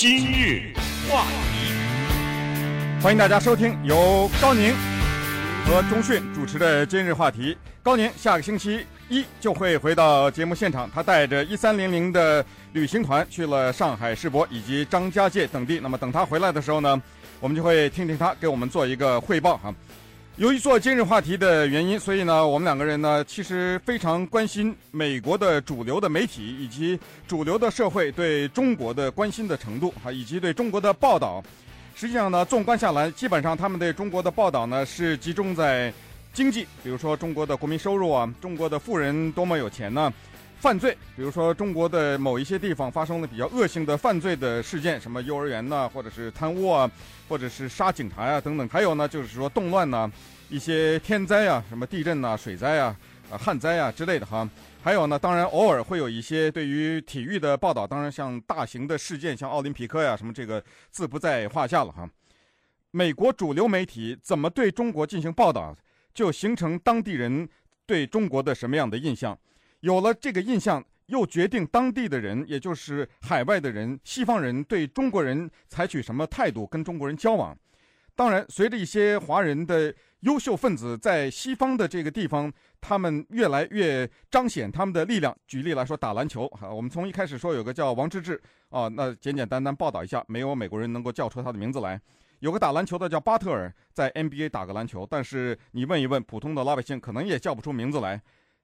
今日话题，欢迎大家收听由高宁和钟迅主持的今日话题。高宁下个星期一就会回到节目现场，他带着一三零零的旅行团去了上海世博以及张家界等地。那么等他回来的时候呢，我们就会听听他给我们做一个汇报哈。由于做今日话题的原因，所以呢，我们两个人呢，其实非常关心美国的主流的媒体以及主流的社会对中国的关心的程度哈，以及对中国的报道。实际上呢，纵观下来，基本上他们对中国的报道呢，是集中在经济，比如说中国的国民收入啊，中国的富人多么有钱呢？犯罪，比如说中国的某一些地方发生了比较恶性的犯罪的事件，什么幼儿园呐，或者是贪污啊，或者是杀警察呀等等。还有呢，就是说动乱呐，一些天灾啊，什么地震呐、水灾啊、啊旱灾啊之类的哈。还有呢，当然偶尔会有一些对于体育的报道，当然像大型的事件，像奥林匹克呀什么，这个自不在话下了哈。美国主流媒体怎么对中国进行报道，就形成当地人对中国的什么样的印象。有了这个印象，又决定当地的人，也就是海外的人、西方人对中国人采取什么态度，跟中国人交往。当然，随着一些华人的优秀分子在西方的这个地方，他们越来越彰显他们的力量。举例来说，打篮球哈，我们从一开始说有个叫王治郅啊，那简简单单报道一下，没有美国人能够叫出他的名字来。有个打篮球的叫巴特尔，在 NBA 打个篮球，但是你问一问普通的老百姓，可能也叫不出名字来。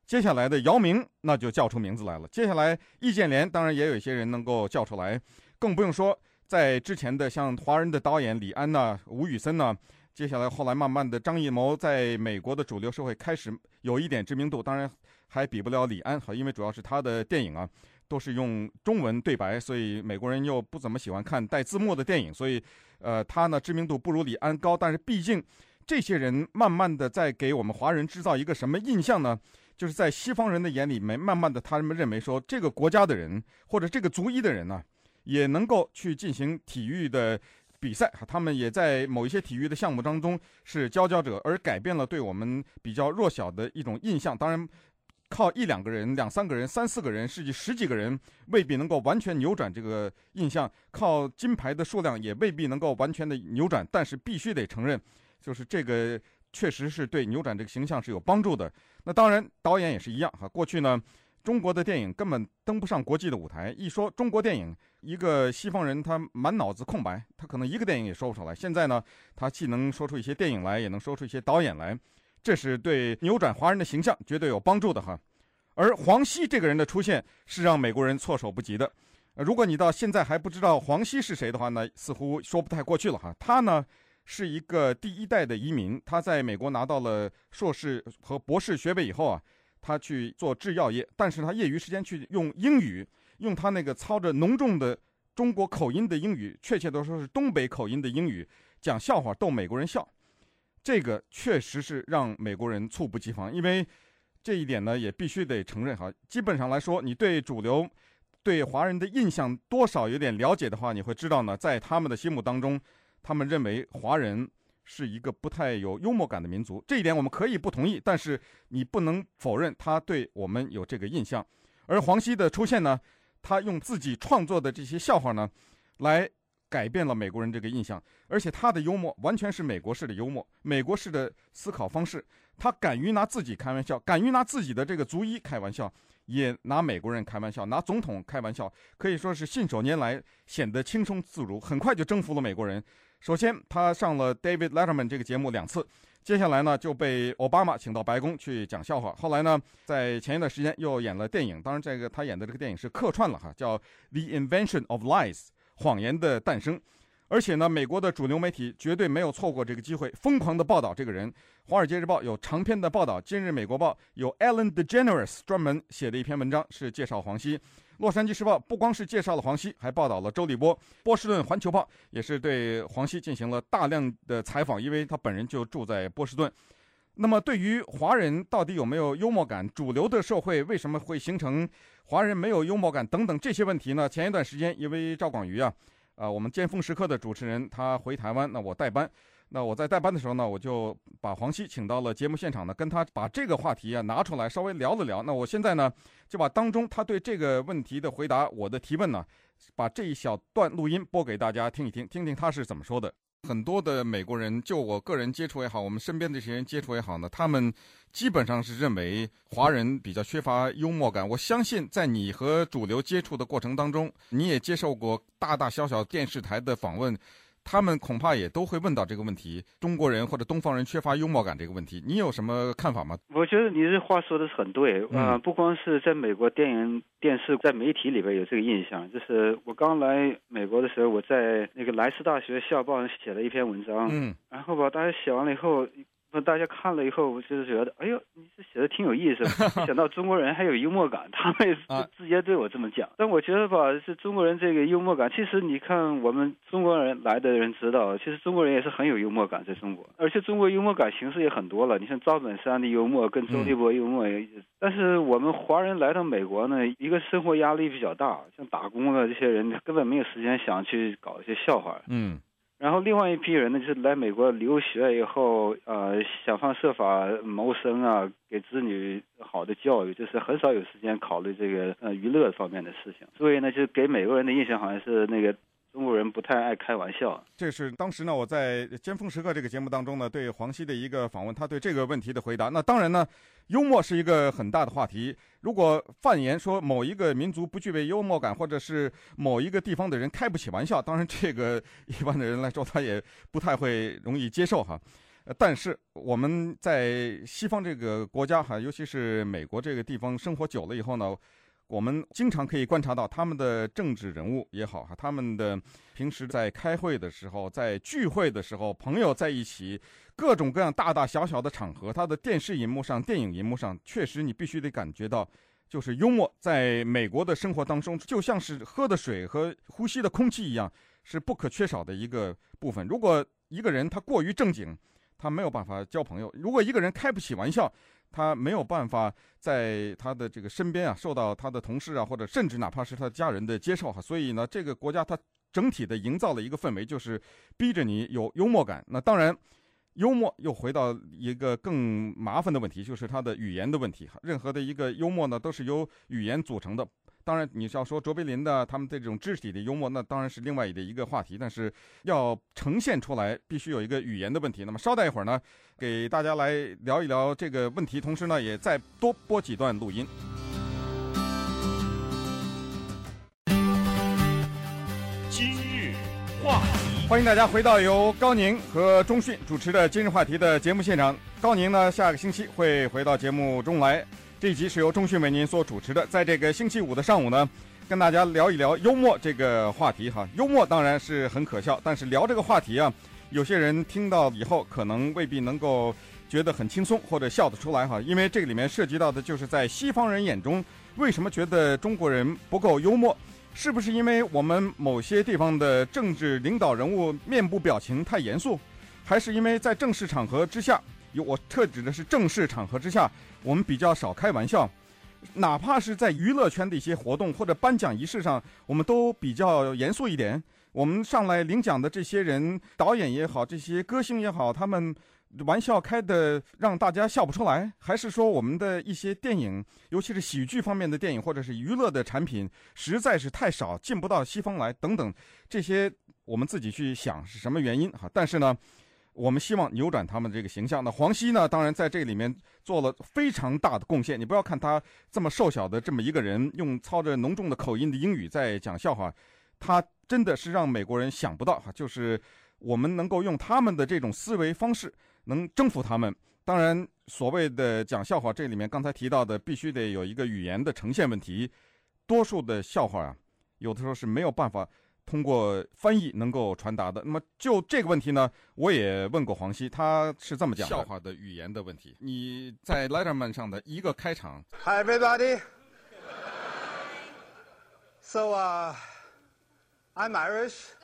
接下来的姚明，那就叫出名字来了。接下来易建联，当然也有一些人能够叫出来，更不用说在之前的像华人的导演李安呐、吴宇森呐。接下来后来慢慢的张艺谋在美国的主流社会开始有一点知名度，当然还比不了李安哈，因为主要是他的电影啊都是用中文对白，所以美国人又不怎么喜欢看带字幕的电影，所以呃他呢知名度不如李安高，但是毕竟这些人慢慢的在给我们华人制造一个什么印象呢？就是在西方人的眼里面，慢慢的，他们认为说，这个国家的人或者这个族裔的人呢，也能够去进行体育的比赛哈，他们也在某一些体育的项目当中是佼佼者，而改变了对我们比较弱小的一种印象。当然，靠一两个人、两三个人、三四个人，甚至十几个人，未必能够完全扭转这个印象。靠金牌的数量也未必能够完全的扭转，但是必须得承认，就是这个。确实是对扭转这个形象是有帮助的。那当然，导演也是一样哈。过去呢，中国的电影根本登不上国际的舞台。一说中国电影，一个西方人他满脑子空白，他可能一个电影也说不出来。现在呢，他既能说出一些电影来，也能说出一些导演来，这是对扭转华人的形象绝对有帮助的哈。而黄西这个人的出现是让美国人措手不及的。如果你到现在还不知道黄西是谁的话呢，似乎说不太过去了哈。他呢，是一个第一代的移民，他在美国拿到了硕士和博士学位以后啊，他去做制药业，但是他业余时间去用英语，用他那个操着浓重的中国口音的英语，确切的说是东北口音的英语，讲笑话逗美国人笑，这个确实是让美国人猝不及防，因为这一点呢也必须得承认哈，基本上来说，你对主流对华人的印象多少有点了解的话，你会知道呢，在他们的心目当中。他们认为华人是一个不太有幽默感的民族，这一点我们可以不同意，但是你不能否认他对我们有这个印象。而黄西的出现呢，他用自己创作的这些笑话呢，来改变了美国人这个印象，而且他的幽默完全是美国式的幽默，美国式的思考方式。他敢于拿自己开玩笑，敢于拿自己的这个族医开玩笑，也拿美国人开玩笑，拿总统开玩笑，可以说是信手拈来，显得轻松自如，很快就征服了美国人。首先，他上了 David Letterman 这个节目两次，接下来呢就被奥巴马请到白宫去讲笑话。后来呢，在前一段时间又演了电影，当然这个他演的这个电影是客串了哈，叫《The Invention of Lies》，谎言的诞生。而且呢，美国的主流媒体绝对没有错过这个机会，疯狂的报道这个人。《华尔街日报》有长篇的报道，《今日美国报》有 Ellen DeGeneres 专门写的一篇文章，是介绍黄西。《洛杉矶时报》不光是介绍了黄西，还报道了周立波。《波士顿环球报》也是对黄西进行了大量的采访，因为他本人就住在波士顿。那么，对于华人到底有没有幽默感，主流的社会为什么会形成华人没有幽默感等等这些问题呢？前一段时间，因为赵广瑜啊。啊、我们尖峰时刻的主持人他回台湾，那我代班，那我在代班的时候呢，我就把黄西请到了节目现场呢，跟他把这个话题啊拿出来稍微聊了聊。那我现在呢，就把当中他对这个问题的回答，我的提问呢，把这一小段录音播给大家听一听，听听他是怎么说的。很多的美国人，就我个人接触也好，我们身边这些人接触也好呢，他们基本上是认为华人比较缺乏幽默感。我相信在你和主流接触的过程当中，你也接受过大大小小电视台的访问。他们恐怕也都会问到这个问题：中国人或者东方人缺乏幽默感这个问题，你有什么看法吗？我觉得你这话说的是很对啊、嗯呃，不光是在美国电影、电视、在媒体里边有这个印象，就是我刚来美国的时候，我在那个莱斯大学校报上写了一篇文章，嗯，然后吧，大家写完了以后。大家看了以后，我就是觉得，哎呦，你这写的挺有意思。没想到中国人还有幽默感，他们也直接对我这么讲。但我觉得吧，是中国人这个幽默感，其实你看我们中国人来的人知道，其实中国人也是很有幽默感，在中国。而且中国幽默感形式也很多了，你像赵本山的幽默，跟周立波幽默。嗯、但是我们华人来到美国呢，一个生活压力比较大，像打工的这些人根本没有时间想去搞一些笑话。嗯。然后另外一批人呢，就是来美国留学以后，呃，想方设法谋生啊，给子女好的教育，就是很少有时间考虑这个呃娱乐方面的事情。所以呢，就给美国人的印象好像是那个。中国人不太爱开玩笑。这是当时呢，我在《尖峰时刻》这个节目当中呢，对黄西的一个访问，他对这个问题的回答。那当然呢，幽默是一个很大的话题。如果泛言说某一个民族不具备幽默感，或者是某一个地方的人开不起玩笑，当然这个一般的人来说，他也不太会容易接受哈。但是我们在西方这个国家哈，尤其是美国这个地方生活久了以后呢。我们经常可以观察到他们的政治人物也好哈，他们的平时在开会的时候，在聚会的时候，朋友在一起，各种各样大大小小的场合，他的电视荧幕上、电影荧幕上，确实你必须得感觉到，就是幽默，在美国的生活当中，就像是喝的水和呼吸的空气一样，是不可缺少的一个部分。如果一个人他过于正经，他没有办法交朋友；如果一个人开不起玩笑，他没有办法在他的这个身边啊，受到他的同事啊，或者甚至哪怕是他家人的接受哈。所以呢，这个国家它整体的营造了一个氛围，就是逼着你有幽默感。那当然，幽默又回到一个更麻烦的问题，就是它的语言的问题哈。任何的一个幽默呢，都是由语言组成的。当然，你是要说卓别林的他们这种肢体的幽默，那当然是另外的一个话题。但是要呈现出来，必须有一个语言的问题。那么稍待一会儿呢，给大家来聊一聊这个问题，同时呢，也再多播几段录音。今日话题，欢迎大家回到由高宁和钟迅主持的《今日话题》的节目现场。高宁呢，下个星期会回到节目中来。这一集是由钟迅为您所主持的，在这个星期五的上午呢，跟大家聊一聊幽默这个话题哈。幽默当然是很可笑，但是聊这个话题啊，有些人听到以后可能未必能够觉得很轻松或者笑得出来哈，因为这个里面涉及到的就是在西方人眼中，为什么觉得中国人不够幽默？是不是因为我们某些地方的政治领导人物面部表情太严肃，还是因为在正式场合之下？我特指的是正式场合之下，我们比较少开玩笑，哪怕是在娱乐圈的一些活动或者颁奖仪式上，我们都比较严肃一点。我们上来领奖的这些人，导演也好，这些歌星也好，他们玩笑开得让大家笑不出来，还是说我们的一些电影，尤其是喜剧方面的电影或者是娱乐的产品，实在是太少，进不到西方来等等，这些我们自己去想是什么原因哈？但是呢。我们希望扭转他们这个形象。那黄西呢？当然在这里面做了非常大的贡献。你不要看他这么瘦小的这么一个人，用操着浓重的口音的英语在讲笑话，他真的是让美国人想不到哈，就是我们能够用他们的这种思维方式能征服他们。当然，所谓的讲笑话，这里面刚才提到的必须得有一个语言的呈现问题。多数的笑话啊，有的时候是没有办法。通过翻译能够传达的。那么就这个问题呢，我也问过黄西，他是这么讲的：笑话的语言的问题。你在 Letterman 上的一个开场，Hi everybody. So, uh, I'm Irish.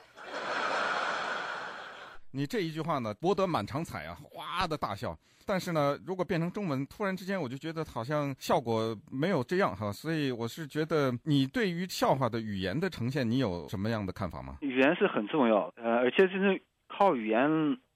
你这一句话呢，博得满场彩啊，哗的大笑。但是呢，如果变成中文，突然之间我就觉得好像效果没有这样哈，所以我是觉得你对于笑话的语言的呈现，你有什么样的看法吗？语言是很重要，呃，而且就是靠语言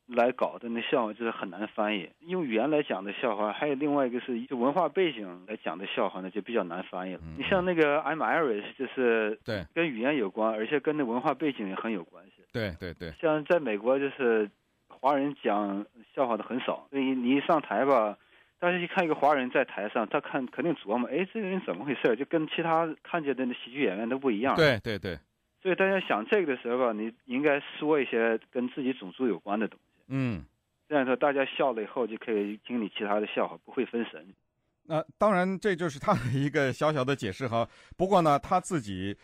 来搞的那笑话就是很难翻译。用语言来讲的笑话，还有另外一个是就文化背景来讲的笑话呢，就比较难翻译了。你像那个 I'm Irish，就是对跟语言有关，而且跟那文化背景也很有关系。对对对，像在美国就是华人讲笑话的很少，所以你一上台吧。大家一看一个华人在台上，他看肯定琢磨，哎，这个人怎么回事？就跟其他看见的那喜剧演员都不一样。对对对。所以大家想这个的时候吧，你应该说一些跟自己种族有关的东西。嗯。这样说大家笑了以后就可以听你其他的笑话，不会分神。那当然，这就是他的一个小小的解释哈。不过呢，他自己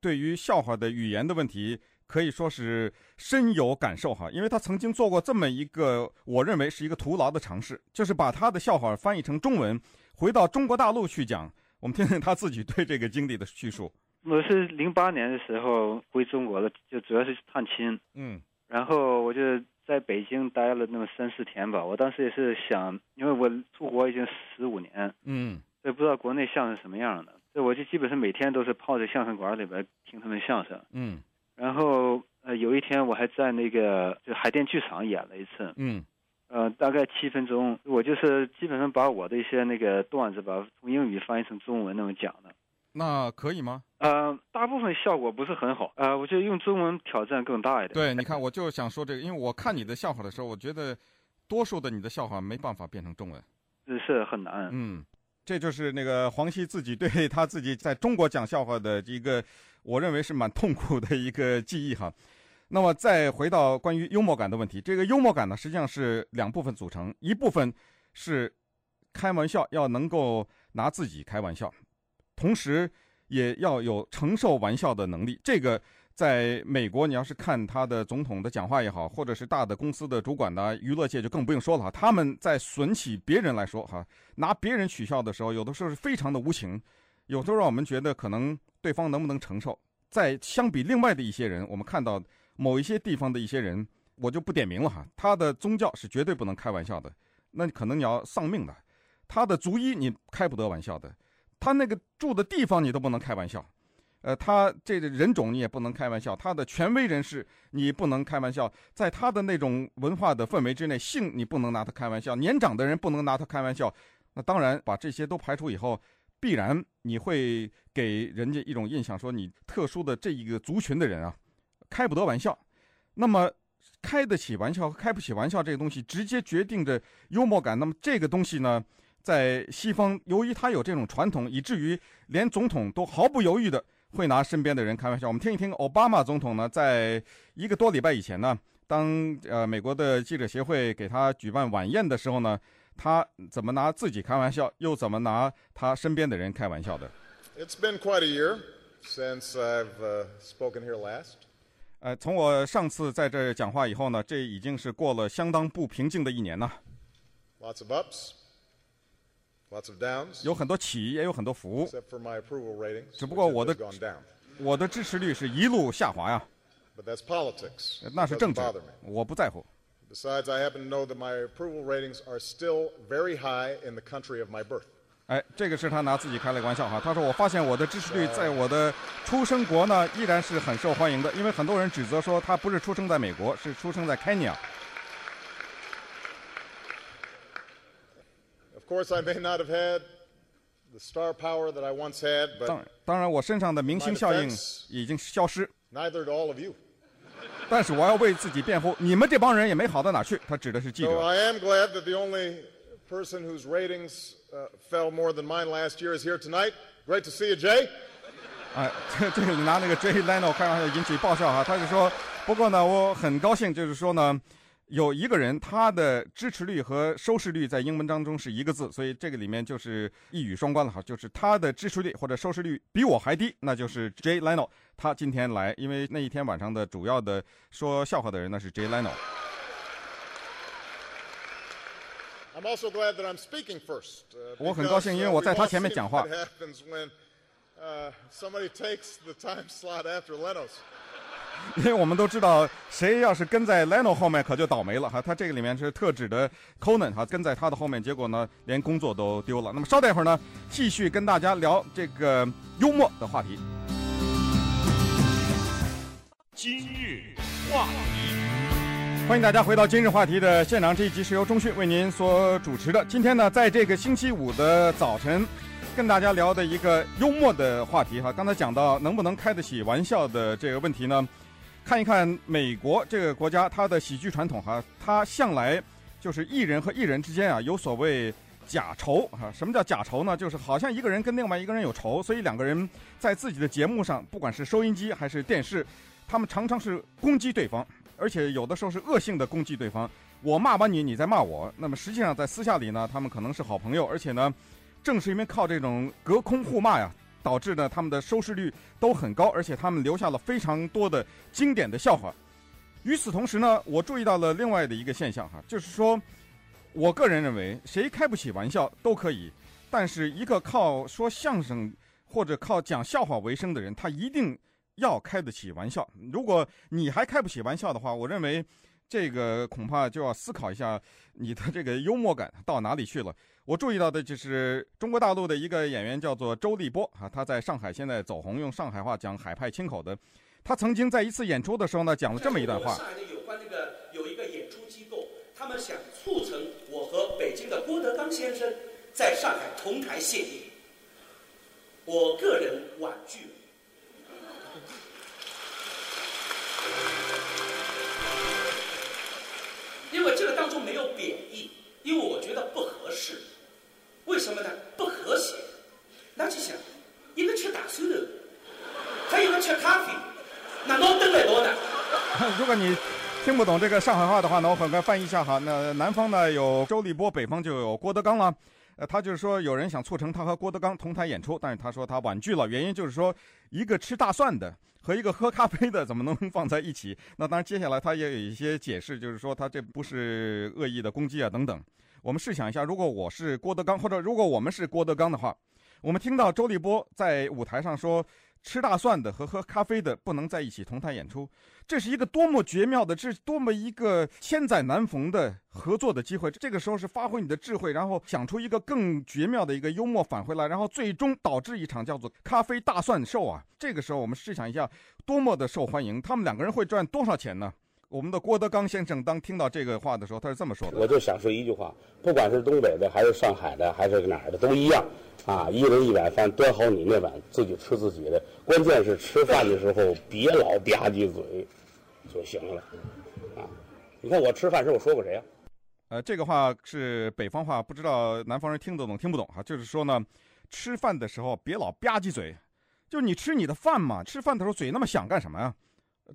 对于笑话的语言的问题。可以说是深有感受哈，因为他曾经做过这么一个，我认为是一个徒劳的尝试，就是把他的笑话翻译成中文，回到中国大陆去讲。我们听听他自己对这个经历的叙述。我是零八年的时候回中国了，就主要是探亲。嗯，然后我就在北京待了那么三四天吧。我当时也是想，因为我出国已经十五年，嗯，也不知道国内相声什么样的，所以我就基本上每天都是泡在相声馆里边听他们相声。嗯。然后呃，有一天我还在那个就海淀剧场演了一次，嗯，呃，大概七分钟，我就是基本上把我的一些那个段子吧，从英语翻译成中文那么讲的。那可以吗？呃，大部分效果不是很好，呃，我觉得用中文挑战更大一点。对，你看，我就想说这个，因为我看你的笑话的时候，我觉得多数的你的笑话没办法变成中文，是是很难。嗯，这就是那个黄西自己对他自己在中国讲笑话的一个。我认为是蛮痛苦的一个记忆哈，那么再回到关于幽默感的问题，这个幽默感呢，实际上是两部分组成，一部分是开玩笑要能够拿自己开玩笑，同时也要有承受玩笑的能力。这个在美国，你要是看他的总统的讲话也好，或者是大的公司的主管呢，娱乐界就更不用说了哈，他们在损起别人来说哈，拿别人取笑的时候，有的时候是非常的无情，有时候让我们觉得可能。对方能不能承受？在相比另外的一些人，我们看到某一些地方的一些人，我就不点名了哈。他的宗教是绝对不能开玩笑的，那可能你要丧命的。他的族裔你开不得玩笑的，他那个住的地方你都不能开玩笑。呃，他这个人种你也不能开玩笑，他的权威人士你不能开玩笑，在他的那种文化的氛围之内，性你不能拿他开玩笑，年长的人不能拿他开玩笑。那当然，把这些都排除以后。必然你会给人家一种印象，说你特殊的这一个族群的人啊，开不得玩笑。那么开得起玩笑和开不起玩笑这个东西，直接决定着幽默感。那么这个东西呢，在西方，由于他有这种传统，以至于连总统都毫不犹豫的会拿身边的人开玩笑。我们听一听奥巴马总统呢，在一个多礼拜以前呢，当呃美国的记者协会给他举办晚宴的时候呢。他怎么拿自己开玩笑，又怎么拿他身边的人开玩笑的？It's been quite a year since I've spoken here last. 呃，从我上次在这讲话以后呢，这已经是过了相当不平静的一年了。Lots of ups. 有很多起，也有很多伏。Except for my approval ratings, 只不过我的我的支持率是一路下滑呀。But that's politics. 那是政治，我不在乎。Besides, I happen to know that my approval ratings are still very high in the country of my birth. 哎，这个是他拿自己开了个玩笑哈。他说：“我发现我的支持率在我的出生国呢，依然是很受欢迎的。因为很多人指责说他不是出生在美国，是出生在 Kenya。” Course, I may not have had the star power that I once had, but 当当然，我身上的明星效应已经消失。Neither do all of you. 但是我要为自己辩护，你们这帮人也没好到哪去。他指的是记者。So I am glad that the only person whose ratings fell more than mine last year is here tonight. Great to see you, Jay. 哎，这这个拿那个 Jay Leno 开玩笑引起爆笑哈。他就说，不过呢，我很高兴，就是说呢。有一个人，他的支持率和收视率在英文当中是一个字，所以这个里面就是一语双关了哈，就是他的支持率或者收视率比我还低，那就是 Jay Leno。他今天来，因为那一天晚上的主要的说笑话的人呢是 Jay Leno。I'm also glad that I'm speaking first. 我很高兴，因为我在他前面讲话。因为我们都知道，谁要是跟在 Leno 后面，可就倒霉了哈。他这个里面是特指的 Conan 哈，跟在他的后面，结果呢，连工作都丢了。那么稍待一会儿呢，继续跟大家聊这个幽默的话题。今日话题。欢迎大家回到今日话题的现场，这一集是由中讯为您所主持的。今天呢，在这个星期五的早晨，跟大家聊的一个幽默的话题哈。刚才讲到能不能开得起玩笑的这个问题呢，看一看美国这个国家它的喜剧传统哈，它向来就是艺人和艺人之间啊有所谓假仇哈。什么叫假仇呢？就是好像一个人跟另外一个人有仇，所以两个人在自己的节目上，不管是收音机还是电视，他们常常是攻击对方。而且有的时候是恶性的攻击对方，我骂完你，你再骂我。那么实际上在私下里呢，他们可能是好朋友。而且呢，正是因为靠这种隔空互骂呀，导致呢他们的收视率都很高，而且他们留下了非常多的经典的笑话。与此同时呢，我注意到了另外的一个现象哈，就是说，我个人认为谁开不起玩笑都可以，但是一个靠说相声或者靠讲笑话为生的人，他一定。要开得起玩笑，如果你还开不起玩笑的话，我认为这个恐怕就要思考一下你的这个幽默感到哪里去了。我注意到的就是中国大陆的一个演员叫做周立波啊，他在上海现在走红，用上海话讲海派清口的。他曾经在一次演出的时候呢，讲了这么一段话。上海的有关这个有一个演出机构，他们想促成我和北京的郭德纲先生在上海同台献艺，我个人婉拒。因为这个当中没有贬义，因为我觉得不合适。为什么呢？不和谐。那就想，一个吃大蒜的，还有一个吃咖啡，那闹得来闹呢？如果你听不懂这个上海话的话呢，我很快翻译一下哈。那南方呢有周立波，北方就有郭德纲了。呃，他就是说有人想促成他和郭德纲同台演出，但是他说他婉拒了，原因就是说一个吃大蒜的和一个喝咖啡的怎么能放在一起？那当然，接下来他也有一些解释，就是说他这不是恶意的攻击啊等等。我们试想一下，如果我是郭德纲，或者如果我们是郭德纲的话，我们听到周立波在舞台上说。吃大蒜的和喝咖啡的不能在一起同台演出，这是一个多么绝妙的，这是多么一个千载难逢的合作的机会。这个时候是发挥你的智慧，然后想出一个更绝妙的一个幽默返回来，然后最终导致一场叫做“咖啡大蒜秀”啊！这个时候我们试想一下，多么的受欢迎，他们两个人会赚多少钱呢？我们的郭德纲先生当听到这个话的时候，他是这么说的：“我就想说一句话，不管是东北的，还是上海的，还是哪儿的，都一样。”啊，一人一碗饭，端好你那碗，自己吃自己的。关键是吃饭的时候别老吧唧嘴，就行了。啊，你看我吃饭时候我说过谁呀？呃，这个话是北方话，不知道南方人听得懂听不懂哈。就是说呢，吃饭的时候别老吧唧嘴，就是你吃你的饭嘛，吃饭的时候嘴那么响干什么呀？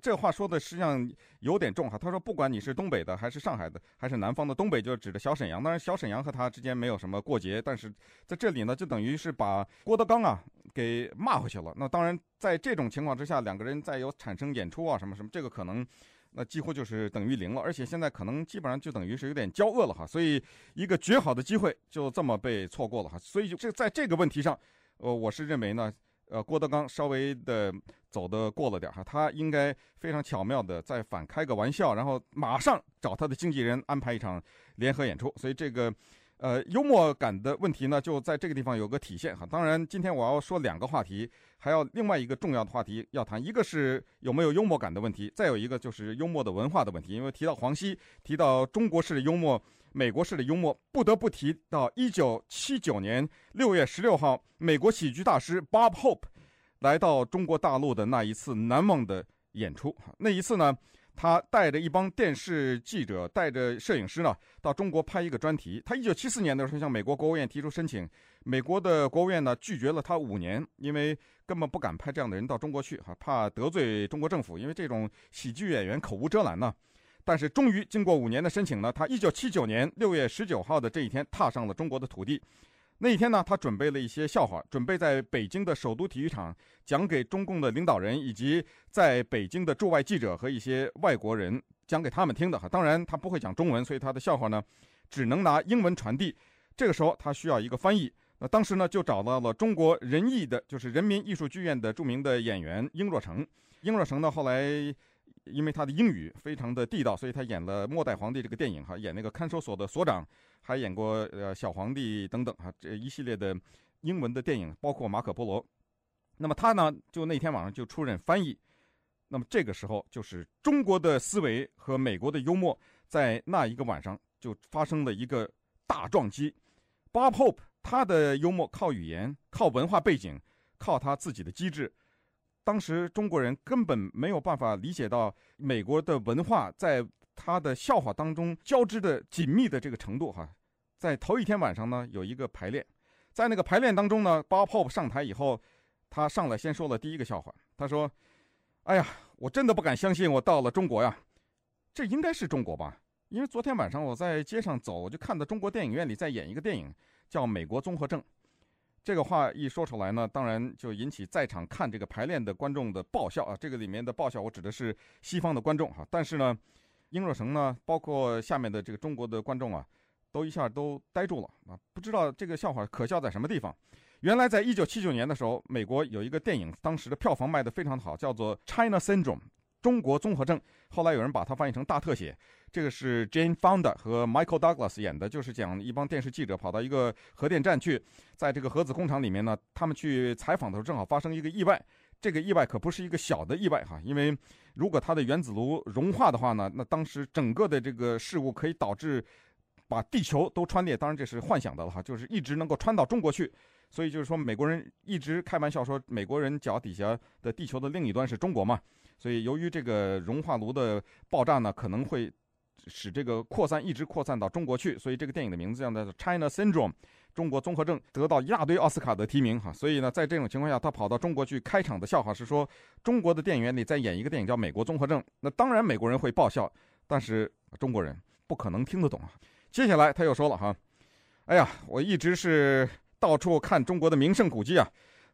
这话说的实际上有点重哈。他说，不管你是东北的，还是上海的，还是南方的，东北就指着小沈阳。当然，小沈阳和他之间没有什么过节，但是在这里呢，就等于是把郭德纲啊给骂回去了。那当然，在这种情况之下，两个人再有产生演出啊什么什么，这个可能那几乎就是等于零了。而且现在可能基本上就等于是有点交恶了哈。所以一个绝好的机会就这么被错过了哈。所以就这在这个问题上，呃，我是认为呢。呃，郭德纲稍微的走的过了点哈，他应该非常巧妙的再反开个玩笑，然后马上找他的经纪人安排一场联合演出。所以这个，呃，幽默感的问题呢，就在这个地方有个体现哈。当然，今天我要说两个话题，还要另外一个重要的话题要谈，一个是有没有幽默感的问题，再有一个就是幽默的文化的问题。因为提到黄西，提到中国式的幽默。美国式的幽默，不得不提到一九七九年六月十六号，美国喜剧大师 Bob Hope 来到中国大陆的那一次难忘的演出。那一次呢，他带着一帮电视记者，带着摄影师呢，到中国拍一个专题。他一九七四年的时候向美国国务院提出申请，美国的国务院呢拒绝了他五年，因为根本不敢派这样的人到中国去，哈，怕得罪中国政府，因为这种喜剧演员口无遮拦呢。但是终于经过五年的申请呢，他一九七九年六月十九号的这一天踏上了中国的土地。那一天呢，他准备了一些笑话，准备在北京的首都体育场讲给中共的领导人以及在北京的驻外记者和一些外国人讲给他们听的哈。当然他不会讲中文，所以他的笑话呢只能拿英文传递。这个时候他需要一个翻译，那当时呢就找到了中国人艺的，就是人民艺术剧院的著名的演员英若诚。英若诚呢后来。因为他的英语非常的地道，所以他演了《末代皇帝》这个电影哈，演那个看守所的所长，还演过呃小皇帝等等哈，这一系列的英文的电影，包括《马可波罗》。那么他呢，就那天晚上就出任翻译。那么这个时候，就是中国的思维和美国的幽默在那一个晚上就发生了一个大撞击。Bob Hope 他的幽默靠语言、靠文化背景、靠他自己的机智，当时中国人根本没有办法理解到美国的文化在他的笑话当中交织的紧密的这个程度。哈，在头一天晚上呢，有一个排练，在那个排练当中呢，Bob Hope 上台以后，他上来先说了第一个笑话，他说。哎呀，我真的不敢相信我到了中国呀！这应该是中国吧？因为昨天晚上我在街上走，我就看到中国电影院里在演一个电影，叫《美国综合症》。这个话一说出来呢，当然就引起在场看这个排练的观众的爆笑啊！这个里面的爆笑，我指的是西方的观众哈。但是呢，英若诚呢，包括下面的这个中国的观众啊，都一下都呆住了啊！不知道这个笑话可笑在什么地方。原来在一九七九年的时候，美国有一个电影，当时的票房卖得非常好，叫做《China Syndrome》中国综合症。后来有人把它翻译成大特写。这个是 Jane Fonda 和 Michael Douglas 演的，就是讲一帮电视记者跑到一个核电站去，在这个核子工厂里面呢，他们去采访的时候正好发生一个意外。这个意外可不是一个小的意外哈，因为如果它的原子炉融化的话呢，那当时整个的这个事故可以导致把地球都穿裂。当然这是幻想的了哈，就是一直能够穿到中国去。所以就是说，美国人一直开玩笑说，美国人脚底下的地球的另一端是中国嘛。所以由于这个融化炉的爆炸呢，可能会使这个扩散一直扩散到中国去。所以这个电影的名字叫做《China Syndrome》，中国综合症，得到一大堆奥斯卡的提名哈。所以呢，在这种情况下，他跑到中国去开场的笑话是说，中国的电影院里在演一个电影叫《美国综合症》，那当然美国人会爆笑，但是中国人不可能听得懂啊。接下来他又说了哈，哎呀，我一直是。到处看中国的名胜古迹啊！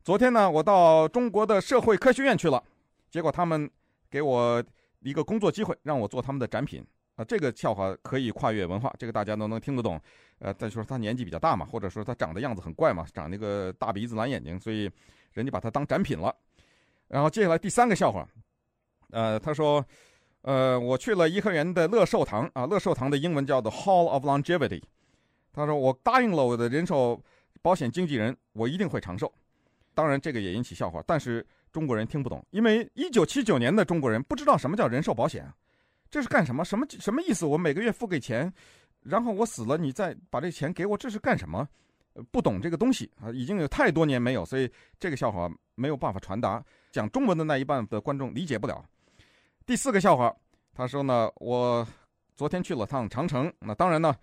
昨天呢，我到中国的社会科学院去了，结果他们给我一个工作机会，让我做他们的展品啊。这个笑话可以跨越文化，这个大家都能听得懂。呃，再说他年纪比较大嘛，或者说他长得样子很怪嘛，长那个大鼻子蓝眼睛，所以人家把他当展品了。然后接下来第三个笑话，呃，他说，呃，我去了颐和园的乐寿堂啊，乐寿堂的英文叫做 Hall of Longevity。他说我答应了我的人寿。保险经纪人，我一定会长寿。当然，这个也引起笑话，但是中国人听不懂，因为一九七九年的中国人不知道什么叫人寿保险，这是干什么？什么什么意思？我每个月付给钱，然后我死了，你再把这钱给我，这是干什么？不懂这个东西啊，已经有太多年没有，所以这个笑话没有办法传达。讲中文的那一半的观众理解不了。第四个笑话，他说呢，我昨天去了趟长城，那当然呢。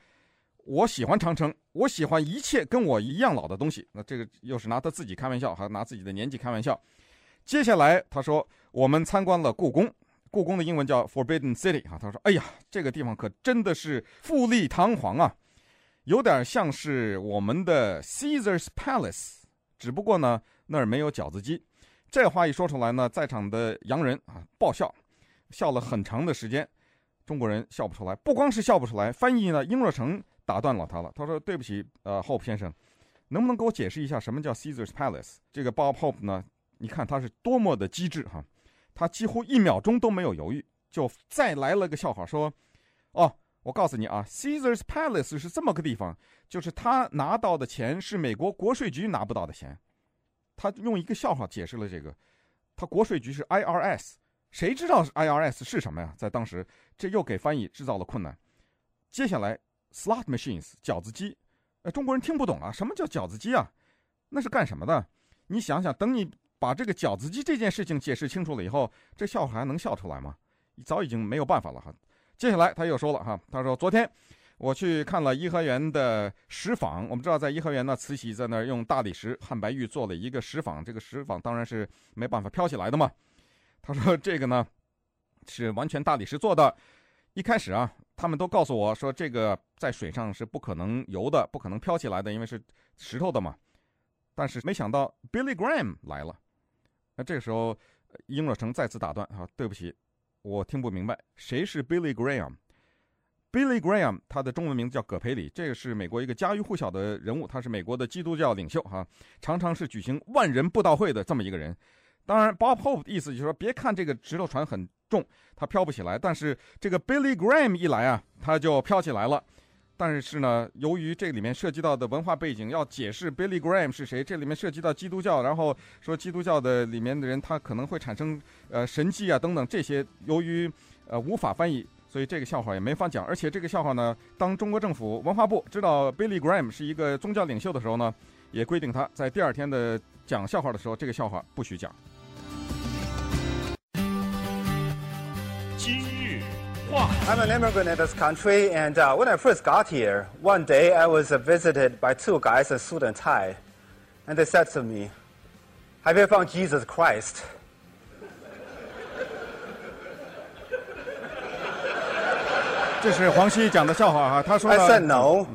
我喜欢长城，我喜欢一切跟我一样老的东西。那这个又是拿他自己开玩笑，还拿自己的年纪开玩笑。接下来他说，我们参观了故宫，故宫的英文叫 Forbidden City 哈。他说，哎呀，这个地方可真的是富丽堂皇啊，有点像是我们的 Caesar's Palace，只不过呢那儿没有饺子机。这话一说出来呢，在场的洋人啊爆笑，笑了很长的时间。中国人笑不出来，不光是笑不出来，翻译呢，英若诚。打断了他了。他说：“对不起，呃，Hope 先生，能不能给我解释一下什么叫 Caesar's Palace？” 这个 Bob Hope 呢，你看他是多么的机智哈，他几乎一秒钟都没有犹豫，就再来了个笑话，说：“哦，我告诉你啊，Caesar's Palace 是这么个地方，就是他拿到的钱是美国国税局拿不到的钱。”他用一个笑话解释了这个，他国税局是 IRS，谁知道 IRS 是什么呀？在当时，这又给翻译制造了困难。接下来。Slot machines，饺子机，呃，中国人听不懂啊，什么叫饺子机啊？那是干什么的？你想想，等你把这个饺子机这件事情解释清楚了以后，这笑话还能笑出来吗？早已经没有办法了哈。接下来他又说了哈，他说昨天我去看了颐和园的石舫，我们知道在颐和园呢，慈禧在那儿用大理石汉白玉做了一个石舫，这个石舫当然是没办法飘起来的嘛。他说这个呢是完全大理石做的。一开始啊，他们都告诉我说，这个在水上是不可能游的，不可能飘起来的，因为是石头的嘛。但是没想到 Billy Graham 来了，那这个时候，英若诚再次打断啊，对不起，我听不明白，谁是 Billy Graham？Billy Graham 他的中文名字叫葛培理，这个是美国一个家喻户晓的人物，他是美国的基督教领袖哈，常常是举行万人布道会的这么一个人。当然，Bob Hope 的意思就是说，别看这个石头船很重，它飘不起来。但是这个 Billy Graham 一来啊，他就飘起来了。但是呢，由于这里面涉及到的文化背景，要解释 Billy Graham 是谁，这里面涉及到基督教，然后说基督教的里面的人他可能会产生呃神迹啊等等这些，由于呃无法翻译，所以这个笑话也没法讲。而且这个笑话呢，当中国政府文化部知道 Billy Graham 是一个宗教领袖的时候呢，也规定他在第二天的讲笑话的时候，这个笑话不许讲。I'm an immigrant in this country, and uh, when I first got here, one day I was uh, visited by two guys in suit and tie, and they said to me, "Have you found Jesus Christ?" 这是黄西讲的笑话哈，他说 I said no.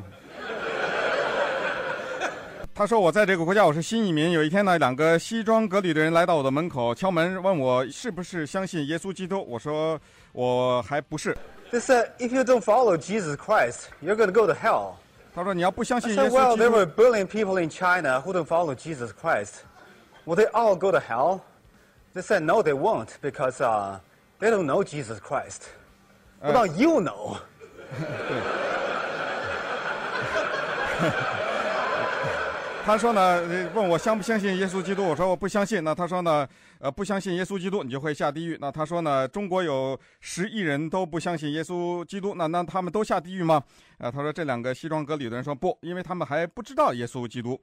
他说：“我在这个国家，我是新移民。有一天呢，两个西装革履的人来到我的门口，敲门问我是不是相信耶稣基督。我说 我还不是。” They said, "If you don't follow Jesus Christ, you're going to go to hell." 他说：“你要不相 I 信耶 said, 稣 "Well, 基 there were 督， a billion people in China who don't follow Jesus Christ. Will they all go to hell?" They said, "No, they won't, because uh, they don't know Jesus Christ." Well, now you know. 他说呢，问我相不相信耶稣基督。我说我不相信。那他说呢，呃，不相信耶稣基督，你就会下地狱。那他说呢，中国有十亿人都不相信耶稣基督，那那他们都下地狱吗？啊，他说这两个西装革履的人说不，因为他们还不知道耶稣基督。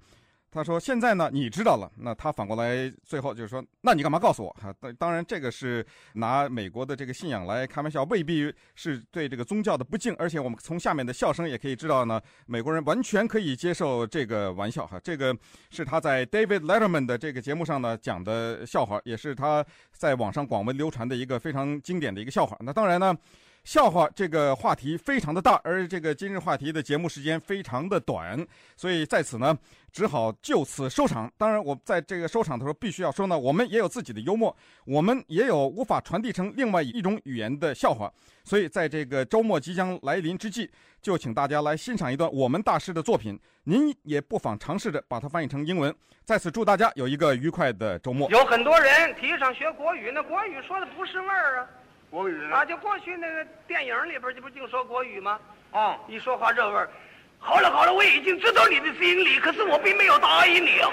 他说：“现在呢，你知道了。那他反过来最后就是说，那你干嘛告诉我？哈，当当然这个是拿美国的这个信仰来开玩笑，未必是对这个宗教的不敬。而且我们从下面的笑声也可以知道呢，美国人完全可以接受这个玩笑。哈，这个是他在 David Letterman 的这个节目上呢讲的笑话，也是他在网上广为流传的一个非常经典的一个笑话。那当然呢。”笑话这个话题非常的大，而这个今日话题的节目时间非常的短，所以在此呢，只好就此收场。当然，我在这个收场的时候必须要说呢，我们也有自己的幽默，我们也有无法传递成另外一种语言的笑话。所以，在这个周末即将来临之际，就请大家来欣赏一段我们大师的作品。您也不妨尝试着把它翻译成英文。在此祝大家有一个愉快的周末。有很多人提倡学国语，那国语说的不是味儿啊。国语啊，就过去那个电影里边，这不净说国语吗？啊，一说话这味儿。好了好了，我已经知道你的心理，可是我并没有答应你啊。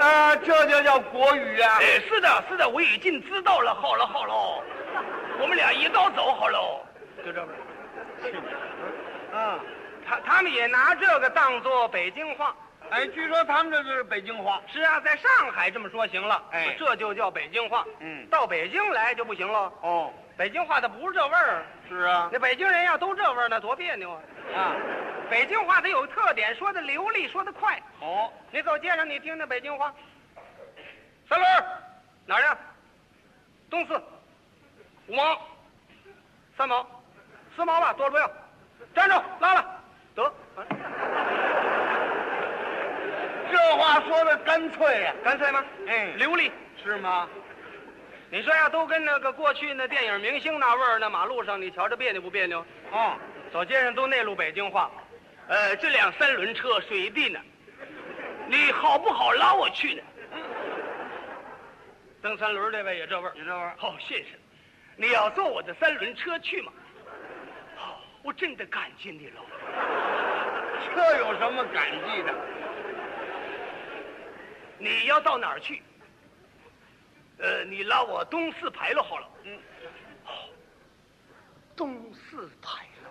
啊，这就叫国语啊！哎，是的，是的，我已经知道了。好了好了，我们俩一道走好了，就这味儿。啊，他他们也拿这个当做北京话。哎，据说他们这是北京话。是啊，在上海这么说行了。哎，这就叫北京话。嗯，到北京来就不行了。哦，北京话它不是这味儿。是啊，那北京人要都这味儿，那多别扭啊！啊，北京话它有特点，说的流利，说的快。哦，你走街上，你听听北京话。三轮，哪儿呀？东四，五毛，三毛，四毛吧，多不要。站住，拉了，得。这话说的干脆呀、啊，干脆吗？哎，流利是吗？你说呀，都跟那个过去那电影明星那味儿，那马路上你瞧着别扭不别扭？哦，走街上都内陆北京话。呃，这辆三轮车水地呢，你好不好拉我去呢？蹬三轮这位也这味儿，也这味儿。好、哦，先生，你要坐我的三轮车去吗？好、哦，我真的感激你了。这有什么感激的？你要到哪儿去？呃，你拉我东四牌楼好了。嗯。东四牌楼。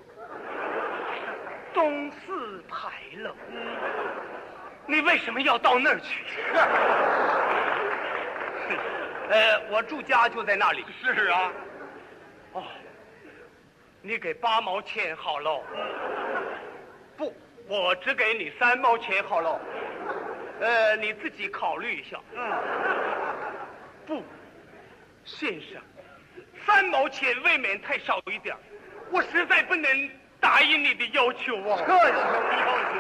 东四牌楼。嗯。你为什么要到那儿去？呃，我住家就在那里。是啊。哦。你给八毛钱好喽。不，我只给你三毛钱好喽。呃，你自己考虑一下。嗯。不，先生，三毛钱未免太少一点，我实在不能答应你的要求啊。这什么要求？